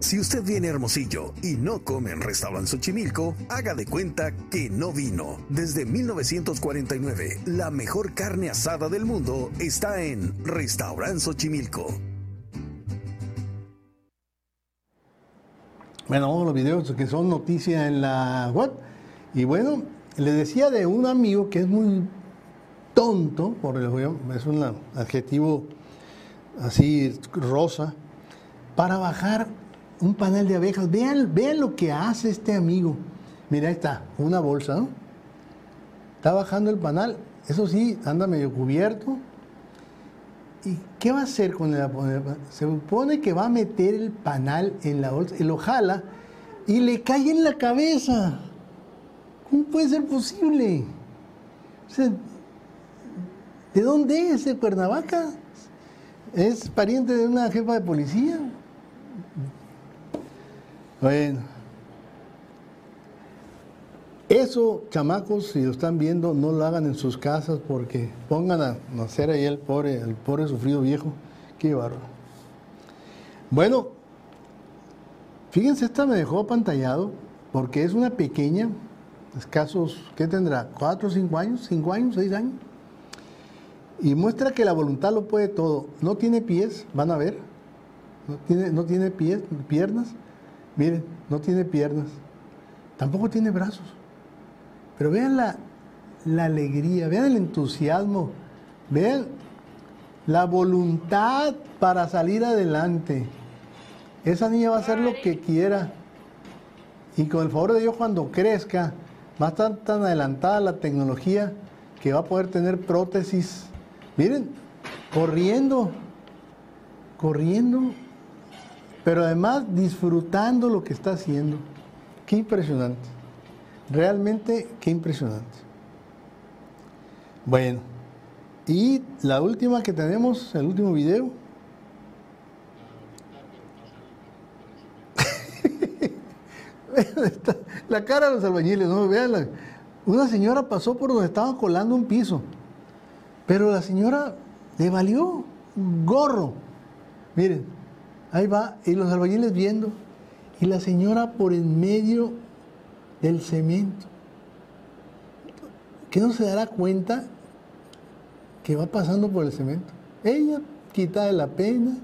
Speaker 4: Si usted viene a Hermosillo y no come en Restaurante Xochimilco, haga de cuenta que no vino. Desde 1949, la mejor carne asada del mundo está en Restaurante Xochimilco.
Speaker 2: Bueno, los videos que son noticias en la web y bueno, le decía de un amigo que es muy tonto, por el, es un adjetivo así rosa, para bajar un panel de abejas. Vean, vean lo que hace este amigo. Mira, ahí está, una bolsa, ¿no? Está bajando el panal, eso sí, anda medio cubierto. ¿Y qué va a hacer con el Se supone que va a meter el panal en la bolsa y lo jala y le cae en la cabeza. ¿Cómo puede ser posible? ¿De dónde es? ¿De Cuernavaca? ¿Es pariente de una jefa de policía? Bueno. Eso, chamacos, si lo están viendo, no lo hagan en sus casas porque pongan a nacer ahí el pobre, el pobre sufrido viejo. Qué bárbaro. Bueno, fíjense, esta me dejó apantallado porque es una pequeña escasos, ¿qué tendrá? ¿Cuatro, cinco años? ¿Cinco años? ¿Seis años? Y muestra que la voluntad lo puede todo. No tiene pies, van a ver. No tiene, no tiene pies, piernas. Miren, no tiene piernas. Tampoco tiene brazos. Pero vean la, la alegría, vean el entusiasmo, vean la voluntad para salir adelante. Esa niña va a hacer lo que quiera. Y con el favor de Dios, cuando crezca, Va a estar tan adelantada la tecnología que va a poder tener prótesis. Miren, corriendo, corriendo, pero además disfrutando lo que está haciendo. Qué impresionante. Realmente, qué impresionante. Bueno, y la última que tenemos, el último video. *laughs* la cara de los albañiles, no. Una señora pasó por donde estaban colando un piso, pero la señora le valió gorro. Miren, ahí va, y los albañiles viendo, y la señora por en medio del cemento. ¿Qué no se dará cuenta que va pasando por el cemento? Ella quita de la pena,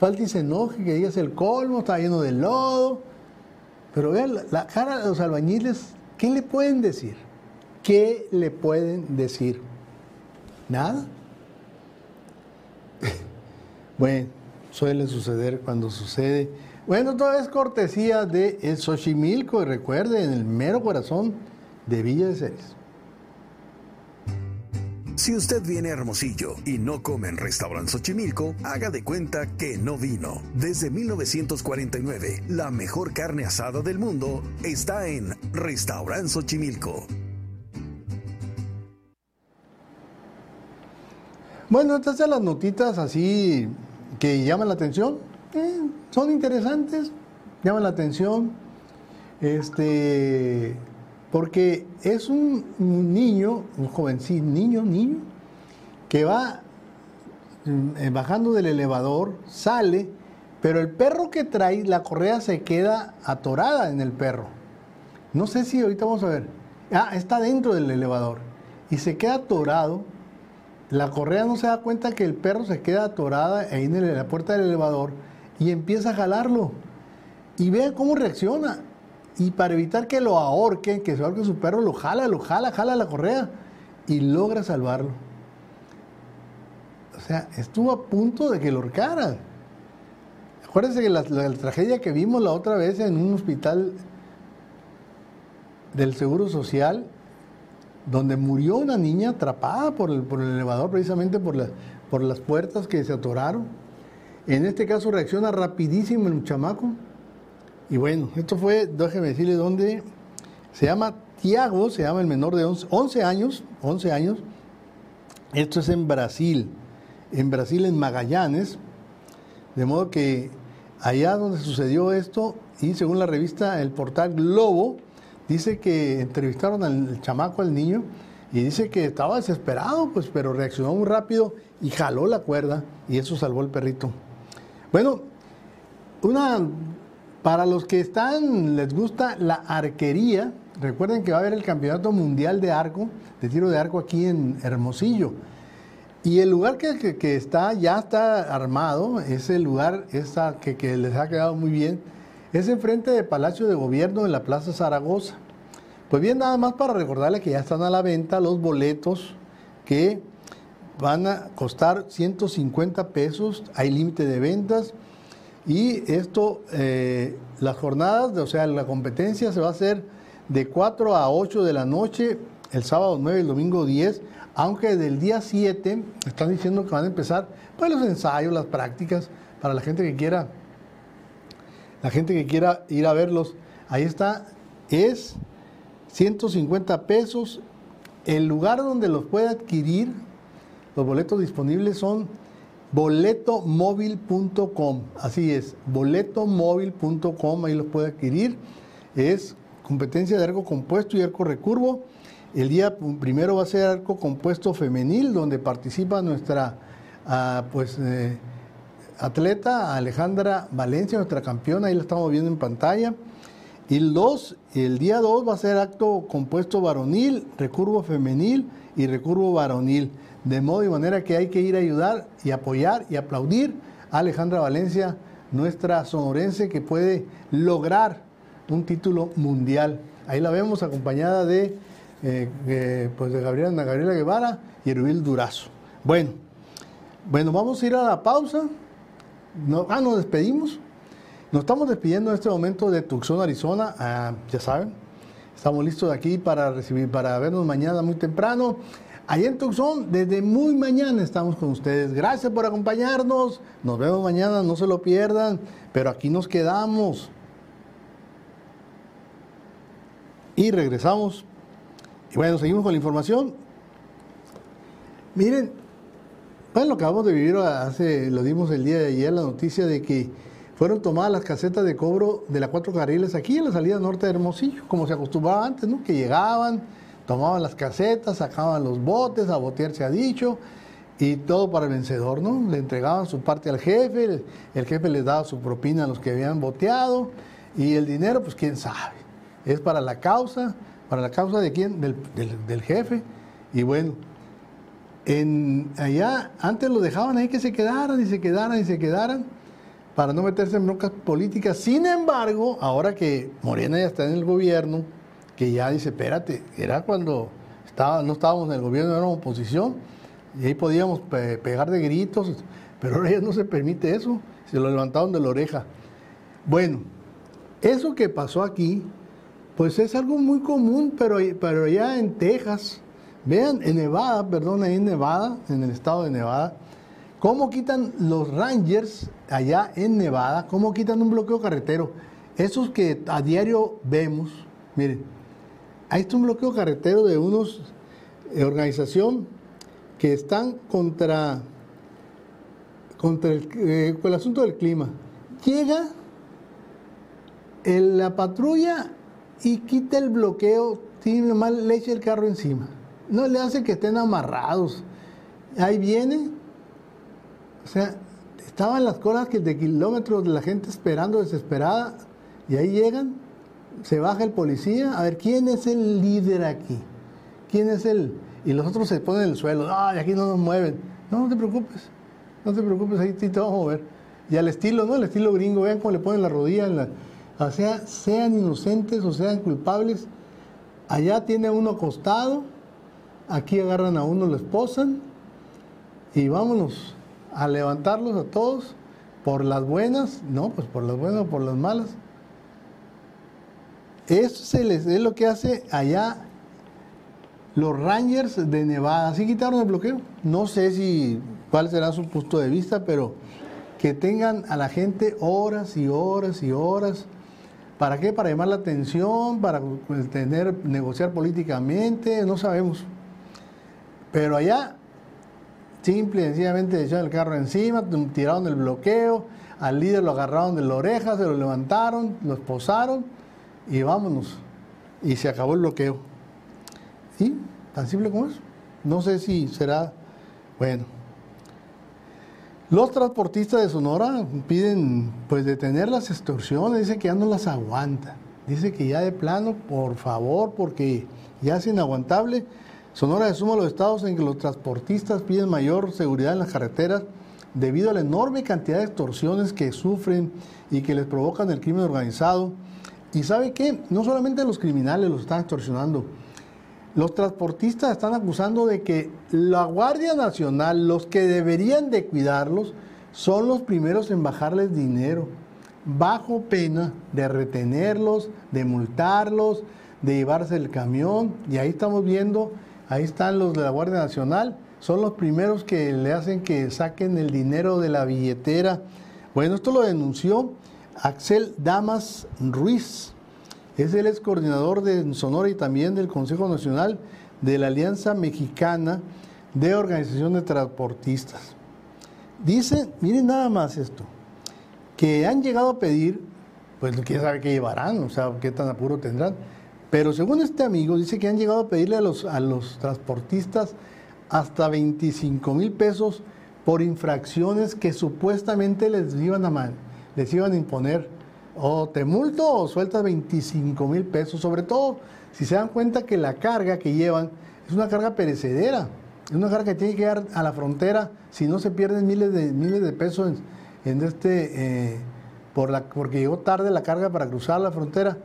Speaker 2: falta y se enoje, que diga el colmo, está lleno de lodo pero vean la, cara de los albañiles, ¿qué le pueden decir? ¿Qué le pueden decir? Nada. *laughs* bueno, suele suceder cuando sucede. Bueno, todo es cortesía de el Xochimilco, y recuerde, en el mero corazón de Villa de Ceres.
Speaker 4: Si usted viene a Hermosillo y no come en Restaurant Xochimilco, haga de cuenta que no vino. Desde 1949, la mejor carne asada del mundo está en Restaurant Xochimilco.
Speaker 2: Bueno, estas son las notitas así que llaman la atención. Eh, son interesantes, llaman la atención. Este porque es un, niño, un jovencito, niño, niño, que va mm, bajando del elevador, sale, pero el perro que trae, la correa se queda atorada en el perro. No sé si ahorita vamos a ver. Ah, está dentro del elevador y se queda atorado. La correa no se da cuenta que el perro se queda atorada ahí en la puerta del elevador y empieza a jalarlo. Y vea cómo reacciona y para evitar que lo ahorquen, que se ahorque su perro, lo jala, lo jala, jala la correa y logra salvarlo. O sea, estuvo a punto de que lo ahorcaran. Acuérdense que la, tragedia que vimos la otra vez en un hospital del Seguro Social, donde murió una niña atrapada por el, por el elevador, precisamente por, por las puertas que se atoraron. En este caso reacciona rapidísimo el chamaco. Y bueno, esto fue, déjeme decirle dónde se llama Tiago, se llama el menor de 11, 11 años, 11 años. Esto es en Brasil, en Brasil, en Magallanes. De modo que allá donde sucedió esto, y según la revista El Portal Globo, dice que entrevistaron al chamaco, al niño, y dice que estaba desesperado, pues, pero reaccionó muy rápido y jaló la cuerda, y eso salvó el perrito. Bueno, una para los que están, les gusta la arquería, recuerden que va a haber el Campeonato Mundial de Arco, de tiro de arco aquí en Hermosillo. Y el lugar que, está, ya está armado, ese lugar que, que les ha quedado muy bien, es enfrente del Palacio de Gobierno en la Plaza Zaragoza. Pues bien, nada más para recordarle que ya están a la venta los boletos que van a costar 150 pesos, hay límite de ventas y esto, eh, las jornadas, o sea, la competencia se va a hacer de 4 a 8 de la noche, el sábado 9 y el domingo 10, aunque del día 7 están diciendo que van a empezar pues, los ensayos, las prácticas, para la gente que quiera la gente que quiera ir a verlos, ahí está, es 150 pesos. El lugar donde los puede adquirir, los boletos disponibles son boletomóvil.com. Así es, boletomóvil.com, ahí los puede adquirir. Es competencia de arco compuesto y arco recurvo. El día primero va a ser arco compuesto femenil, donde participa nuestra, ah, pues, eh, atleta Alejandra Valencia, nuestra campeona, ahí la estamos viendo en pantalla. Y el, día 2 va a ser acto compuesto varonil, recurvo femenil y recurvo varonil. De modo y manera que hay que ir a ayudar y apoyar y aplaudir a Alejandra Valencia, nuestra sonorense que puede lograr un título mundial. Ahí la vemos acompañada de, eh, pues de Gabriela, Gabriela Guevara y Erubil Durazo. Bueno, bueno, vamos a ir a la pausa. Ah, nos despedimos. Nos estamos despidiendo en este momento de Tucson, Arizona. Ah, ya saben, estamos listos aquí para recibir, para vernos mañana muy temprano. Allá en Tucson, desde muy mañana estamos con ustedes. Gracias por acompañarnos. Nos vemos mañana, no se lo pierdan. Pero aquí nos quedamos. Y regresamos. Y bueno, seguimos con la información. Miren, bueno, lo acabamos de vivir hace, lo dimos el día de ayer, la noticia de que fueron tomadas las casetas de cobro de las cuatro carriles aquí en la salida norte de Hermosillo, como se acostumbraba antes, ¿no? Que llegaban, tomaban las casetas, sacaban los botes, a botear se ha dicho, y todo para el vencedor, ¿no? Le entregaban su parte al jefe, el, jefe les daba su propina a los que habían boteado, y el dinero, pues quién sabe, es para la causa, para la causa de quién, del, del jefe, y bueno, en, allá antes lo dejaban ahí que se quedaran y se quedaran y se quedaran para no meterse en broncas políticas. Sin embargo, ahora que Morena ya está en el gobierno, que ya dice, espérate, era cuando estaba, no estábamos en el gobierno, era oposición, y ahí podíamos pegar de gritos, pero ahora ya no se permite eso, se lo levantaron de la oreja. Bueno, eso que pasó aquí, pues es algo muy común, pero, pero allá en Texas, Vean en Nevada, perdón, ahí en Nevada, en el estado de Nevada, cómo quitan los Rangers allá en Nevada, cómo quitan un bloqueo carretero. Esos que a diario vemos, miren, ahí está un bloqueo carretero de unos eh, organización que están contra, contra el, eh, asunto del clima. Llega la patrulla y quita el bloqueo, tiene mal le echa el carro encima no le hace que estén amarrados. Ahí viene, o sea, estaban las colas que de kilómetros de la gente esperando desesperada y ahí llegan, se baja el policía, a ver quién es el líder aquí, quién es el y los otros se ponen en el suelo, ay, aquí no nos mueven. No, te preocupes, no te preocupes, ahí te vamos a mover. Y al estilo, ¿no? El estilo gringo, vean cómo le ponen la rodilla, o sea, sean inocentes o sean culpables, allá tiene uno acostado, Aquí agarran a uno, lo esposan y vámonos a levantarlos a todos por las buenas, no, pues por las buenas o por las malas. Eso se les, es lo que hace allá los Rangers de Nevada. Sí quitaron el bloqueo. No sé si cuál será su punto de vista, pero que tengan a la gente horas y horas y horas. ¿Para qué? Para llamar la atención, para pues, tener, negociar políticamente, no sabemos. Pero allá, simple y sencillamente echaron el carro encima, tiraron el bloqueo, al líder lo agarraron de la oreja, se lo levantaron, lo esposaron y vámonos. Y se acabó el bloqueo. ¿Sí? Tan simple como eso. No sé si será, bueno. Los transportistas de Sonora piden pues detener las extorsiones, dice que ya no las aguanta. Dice que ya de plano, por favor, porque ya es inaguantable. Sonora es uno de los estados en que los transportistas piden mayor seguridad en las carreteras debido a la enorme cantidad de extorsiones que sufren y que les provocan el crimen organizado. Y sabe qué, no solamente los criminales los están extorsionando, los transportistas están acusando de que la Guardia Nacional, los que deberían de cuidarlos, son los primeros en bajarles dinero, bajo pena de retenerlos, de multarlos, de llevarse el camión. Y ahí estamos viendo, ahí están los de la Guardia Nacional, son los primeros que le hacen que saquen el dinero de la billetera. Bueno, esto lo denunció Axel Damas Ruiz es el ex coordinador de Sonora y también del Consejo Nacional de la Alianza Mexicana de Organización de Transportistas. Dice, miren nada más esto, que han llegado a pedir, pues quién sabe qué llevarán, o sea, qué tan apuro tendrán, pero según este amigo, dice que han llegado a pedirle a los, a los transportistas hasta 25 mil pesos por infracciones que supuestamente les iban a, les iban a imponer o te multo o sueltas 25 mil pesos, sobre todo si se dan cuenta que la carga que llevan es una carga perecedera, es una carga que tiene que llegar a la frontera, si no se pierden miles de, miles de pesos en, este, eh, por la, porque llegó tarde la carga para cruzar la frontera.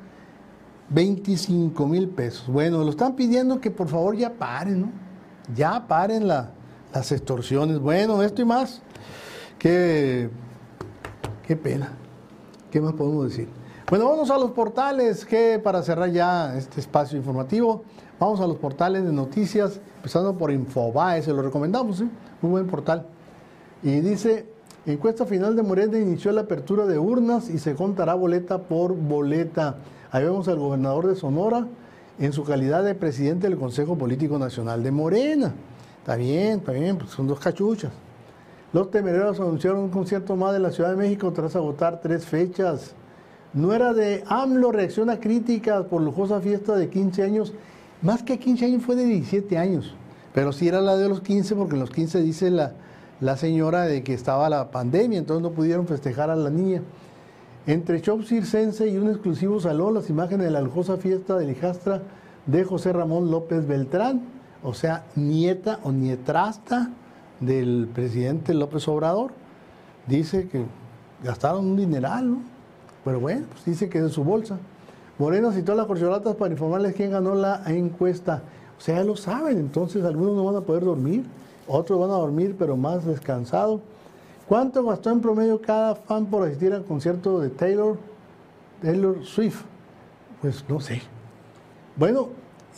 Speaker 2: 25 mil pesos. Bueno, lo están pidiendo que por favor ya paren, ¿no? Ya paren las extorsiones. Bueno, esto y más. Qué, qué pena. ¿Qué más podemos decir? Bueno, vamos a los portales, que para cerrar ya este espacio informativo, vamos a los portales de noticias, empezando por Infobae, se lo recomendamos, ¿eh? muy buen portal. Y dice, encuesta final de Morena inició la apertura de urnas y se contará boleta por boleta. Ahí vemos al gobernador de Sonora en su calidad de presidente del Consejo Político Nacional de Morena. Está bien, está bien, pues son dos cachuchas. Los temereros anunciaron un concierto más de la Ciudad de México tras agotar tres fechas. No era de AMLO, reacciona críticas por lujosa fiesta de 15 años. Más que 15 años fue de 17 años. Pero sí era la de los 15, porque en los 15 dice la, la señora de que estaba la pandemia, entonces no pudieron festejar a la niña. Entre show circense y un exclusivo salón, las imágenes de la lujosa fiesta de hijastra de José Ramón López Beltrán, o sea, nieta o nietrasta del presidente López Obrador. Dice que gastaron un dineral, ¿no? Pero bueno, pues dice que es de su bolsa. Moreno citó las corcholatas para informarles quién ganó la encuesta. O sea, ya lo saben, entonces algunos no van a poder dormir, otros van a dormir pero más descansado. ¿Cuánto gastó en promedio cada fan por asistir al concierto de Taylor, Taylor Swift? Pues no sé. Bueno,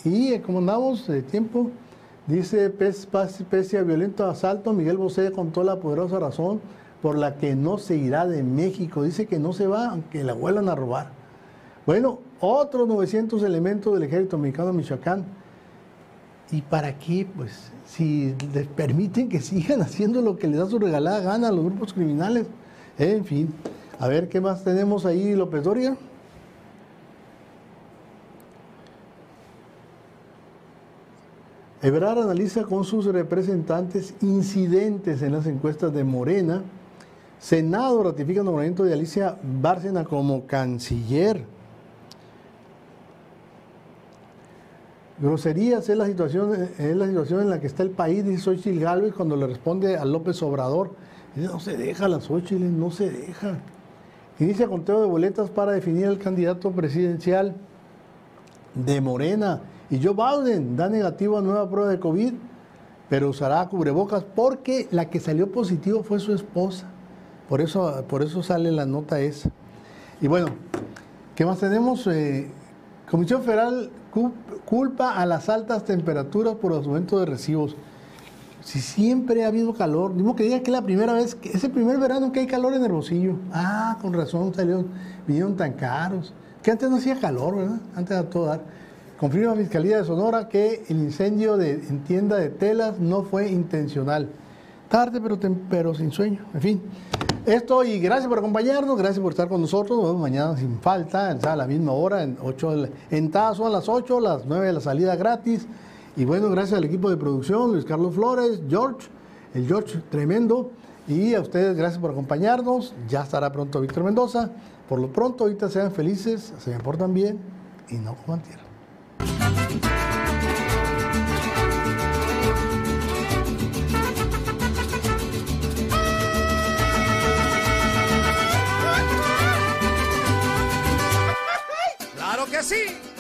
Speaker 2: y como andamos de tiempo, Dice, pese a violento asalto, Miguel Bosé contó la poderosa razón por la que no se irá de México. Dice que no se va, aunque la vuelvan a robar. Bueno, otros 900 elementos del ejército mexicano de Michoacán. ¿Y para qué? Pues si les permiten que *laughs* sigan haciendo lo que les da su regalada gana a los grupos criminales. En fin, a ver qué más tenemos ahí, López Doria. Ebrard analiza con sus representantes incidentes en las encuestas de Morena. Senado ratifica el nombramiento de Alicia Bárcena como canciller. Groserías es la situación, es la situación en la que está el país, dice Xochitl Galvez cuando le responde a López Obrador. no se deja la Xochitl, no se deja. Inicia conteo de boletas para definir el candidato presidencial de Morena. Y Joe Biden da negativo a nueva prueba de COVID, pero usará cubrebocas porque la que salió positivo fue su esposa. Por eso, por eso sale la nota esa. Y bueno, ¿qué más tenemos? Eh, Comisión Federal culpa a las altas temperaturas por los aumentos de recibos. Si siempre ha habido calor, mismo que diga que es la primera vez, que es el primer verano que hay calor en Hermosillo. Ah, con razón salieron, vinieron tan caros. Que antes no hacía calor, ¿verdad? Antes de todo dar. Confirma Fiscalía de Sonora que el incendio de, en tienda de telas no fue intencional. Tarde, pero, pero sin sueño. En fin. Esto y gracias por acompañarnos, gracias por estar con nosotros. Nos vemos mañana sin falta, a la misma hora, en, 8, en Tazo a las 8, las 9 de la salida gratis. Y bueno, gracias al equipo de producción, Luis Carlos Flores, George, el George tremendo. Y a ustedes, gracias por acompañarnos. Ya estará pronto Víctor Mendoza. Por lo pronto, ahorita sean felices, se portan bien y no coman tierra. ¡Claro que sí!